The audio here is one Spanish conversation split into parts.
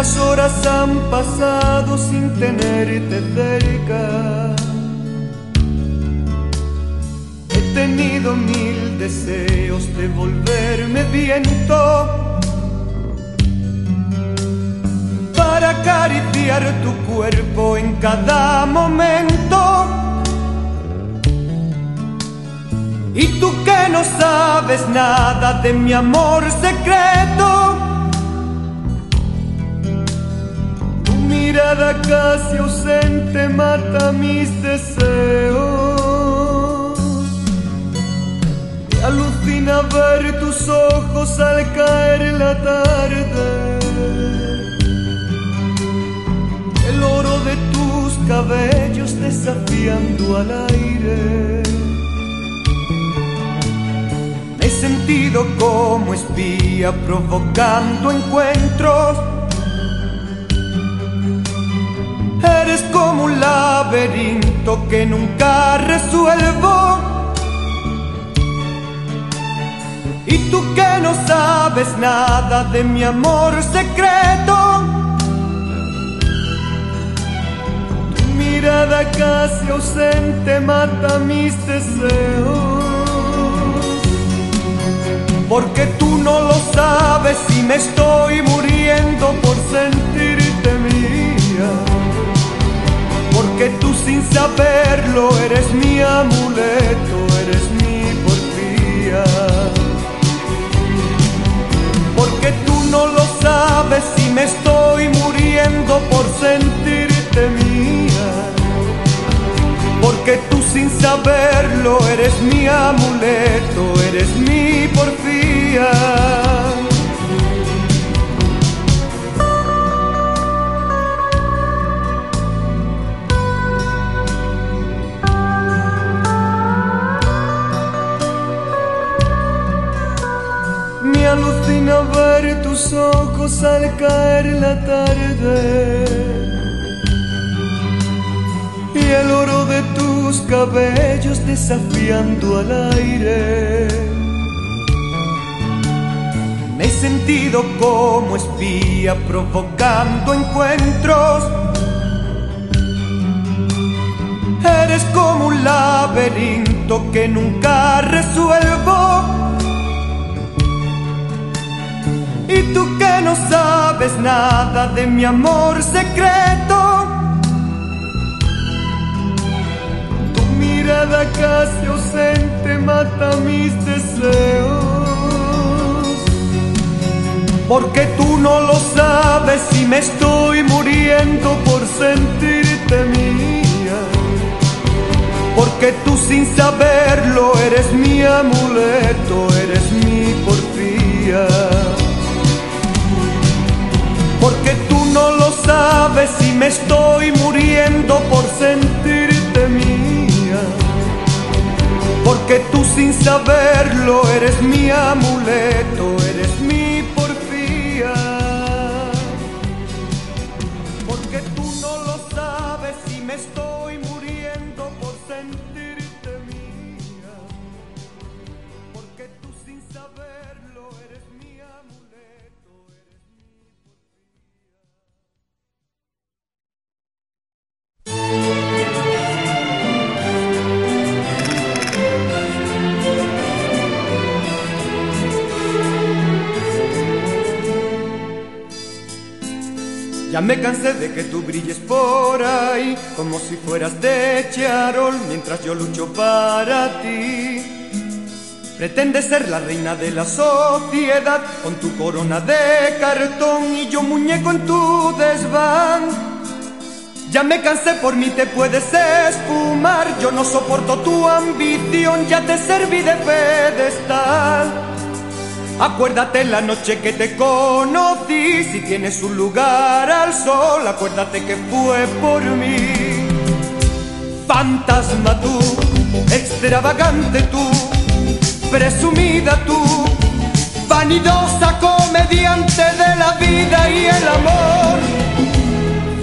¿Cuántas horas han pasado sin tenerte cerca? He tenido mil deseos de volverme viento para acariciar tu cuerpo en cada momento. Y tú que no sabes nada de mi amor secreto, mirada casi ausente mata mis deseos. Me alucina ver tus ojos al caer la tarde. El oro de tus cabellos desafiando al aire. Me he sentido como espía provocando encuentros. Como un laberinto que nunca resuelvo. Y tú que no sabes nada de mi amor secreto. Tu mirada casi ausente mata mis deseos. Porque tú no lo sabes y me estoy muriendo por sentirte mía. Porque tú sin saberlo eres mi amuleto, eres mi porfía. Porque tú no lo sabes y me estoy muriendo por sentirte mía. Porque tú sin saberlo eres mi amuleto, eres mi porfía. Tus ojos al caer la tarde y el oro de tus cabellos desafiando al aire. Me he sentido como espía provocando encuentros. Eres como un laberinto que nunca resuelvo. Tú que no sabes nada de mi amor secreto. Tu mirada casi ausente mata mis deseos. Porque tú no lo sabes y me estoy muriendo por sentirte mía. Porque tú sin saberlo eres mi amuleto, eres mi porfía. Sabes y me estoy muriendo por sentirte mía. Porque tú sin saberlo eres mi amuleto, eres mi me cansé de que tú brilles por ahí, como si fueras de Charol, mientras yo lucho para ti. Pretendes ser la reina de la sociedad, con tu corona de cartón y yo muñeco en tu desván. Ya me cansé, por mí te puedes espumar, yo no soporto tu ambición, ya te serví de pedestal. Acuérdate la noche que te conocí, si tienes un lugar al sol, acuérdate que fue por mí. Fantasma tú, extravagante tú, presumida tú, vanidosa comediante de la vida y el amor.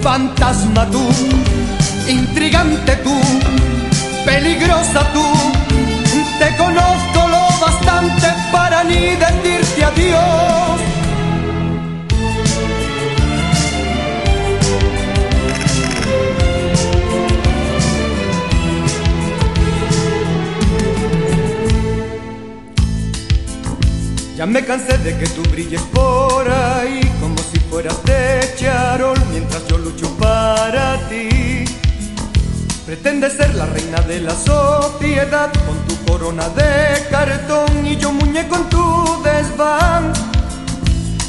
Fantasma tú, intrigante tú, peligrosa tú, te conozco bastante para ni decirte adiós. Ya me cansé de que tú brilles por ahí como si fueras de charol mientras yo lucho para ti. Pretendes ser la reina de la sociedad con tu corona de cartón y yo muñeco en tu desván.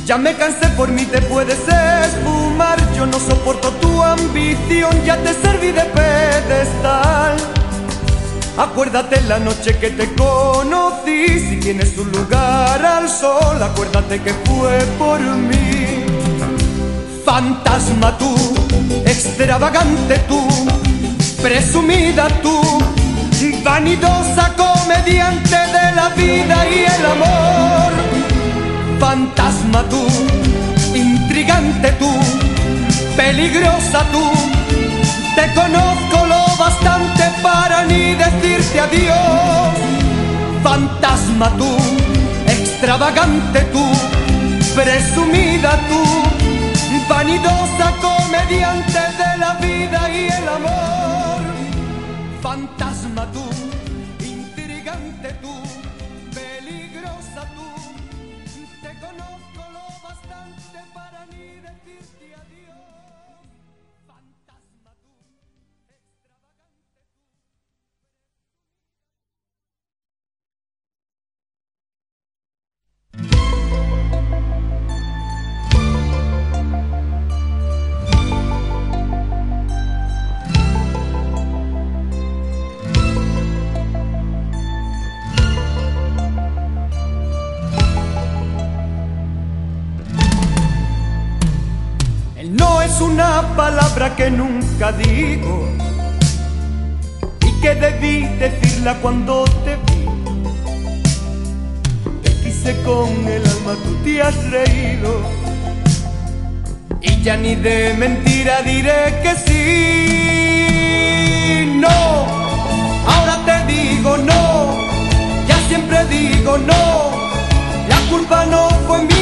Ya me cansé, por mí te puedes esfumar, yo no soporto tu ambición, ya te serví de pedestal. Acuérdate la noche que te conocí, si tienes un lugar al sol, acuérdate que fue por mí. Fantasma tú, extravagante tú, presumida tú, vanidosa comediante de la vida y el amor. Fantasma tú, intrigante tú, peligrosa tú, te conozco lo bastante para ni decirte adiós. Fantasma tú, extravagante tú, presumida tú, vanidosa comediante de la vida y el amor. Fantasma tú, intrigante tú, peligrosa tú, te conozco lo bastante para ni una palabra que nunca digo y que debí decirla cuando te vi. Te quise con el alma, tú te has reído y ya ni de mentira diré que sí. No, ahora te digo no, ya siempre digo no. La culpa no fue mía,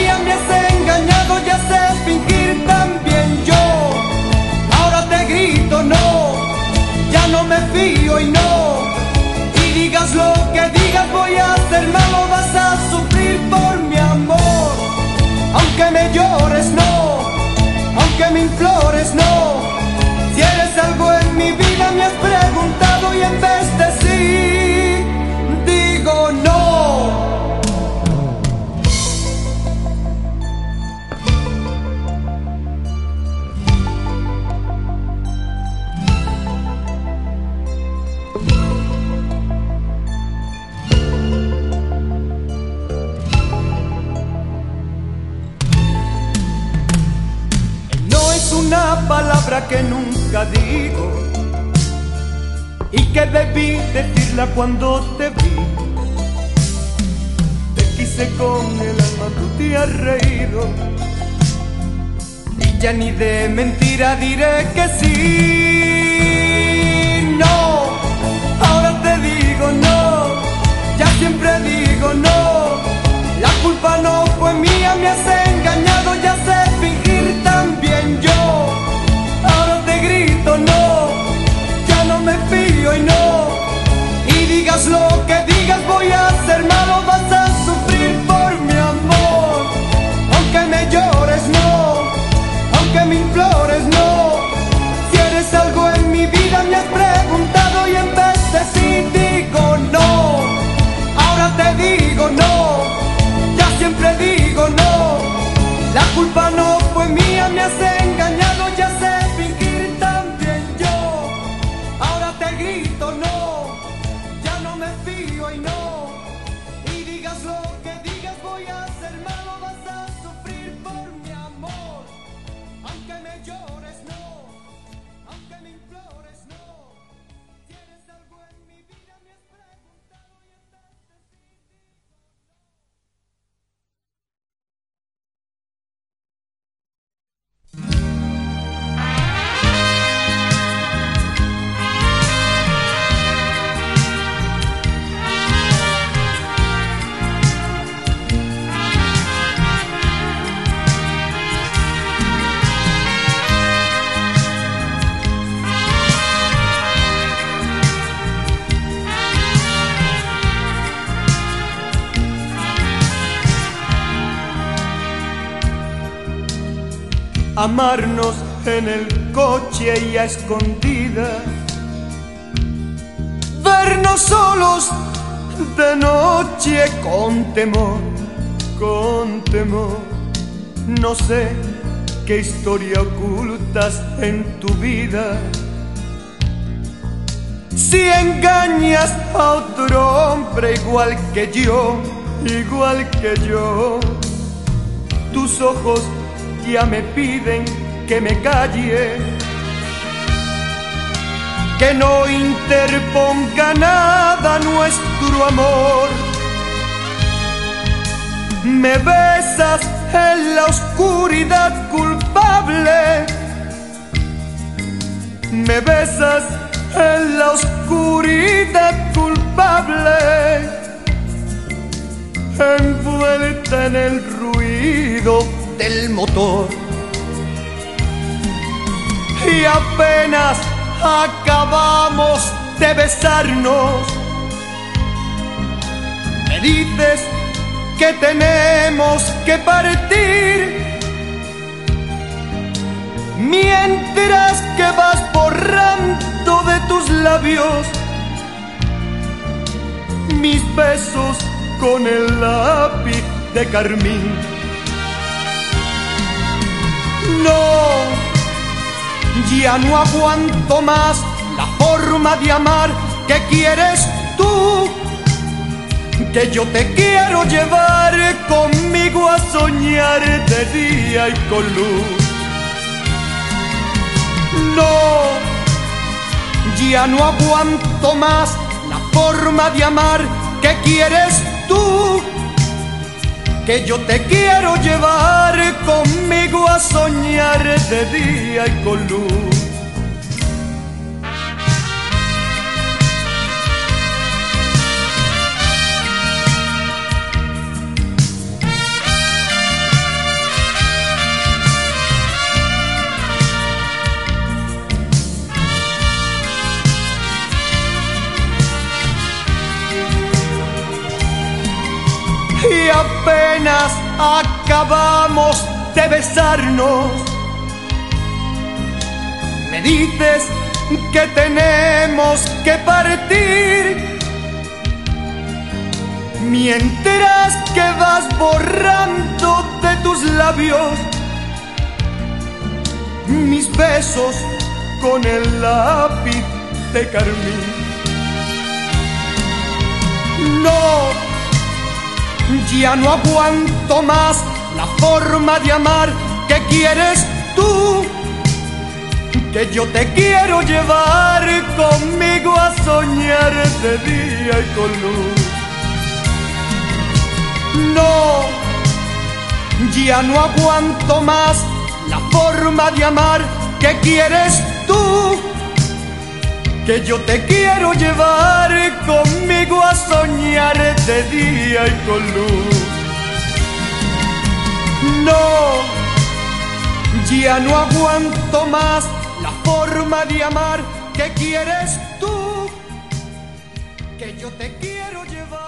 digas lo que digas, voy a ser malo, vas a sufrir por mi amor. Aunque me llores no, aunque me implores no. Si eres algo en mi vida me has preguntado y en vez de sí, decirla cuando te vi. Te quise con el alma, tú te has reído y ya ni de mentira diré que sí. culpa no amarnos en el coche y a escondida, vernos solos de noche con temor, con temor, no sé qué historia ocultas en tu vida. Si engañas a otro hombre igual que yo, igual que yo, tus ojos ya me piden que me calle, que no interponga nada nuestro amor. Me besas en la oscuridad culpable, me besas en la oscuridad culpable, envuelta en el ruido del motor. Y apenas acabamos de besarnos, me dices que tenemos que partir. Mientras que vas borrando de tus labios mis besos con el lápiz de carmín. No, ya no aguanto más la forma de amar que quieres tú. Que yo te quiero llevar conmigo a soñar de día y con luz. No, ya no aguanto más la forma de amar que quieres tú que yo te quiero llevar conmigo a soñar de día y con luz. Acabamos de besarnos. Me dices que tenemos que partir. Mientras que vas borrando de tus labios mis besos con el lápiz de carmín. No ya no aguanto más la forma de amar que quieres tú. Que yo te quiero llevar conmigo a soñar de día y con luz. No, ya no aguanto más la forma de amar que quieres tú que yo te quiero llevar conmigo a soñar de día y con luz. No, ya no aguanto más la forma de amar que quieres tú, que yo te quiero llevar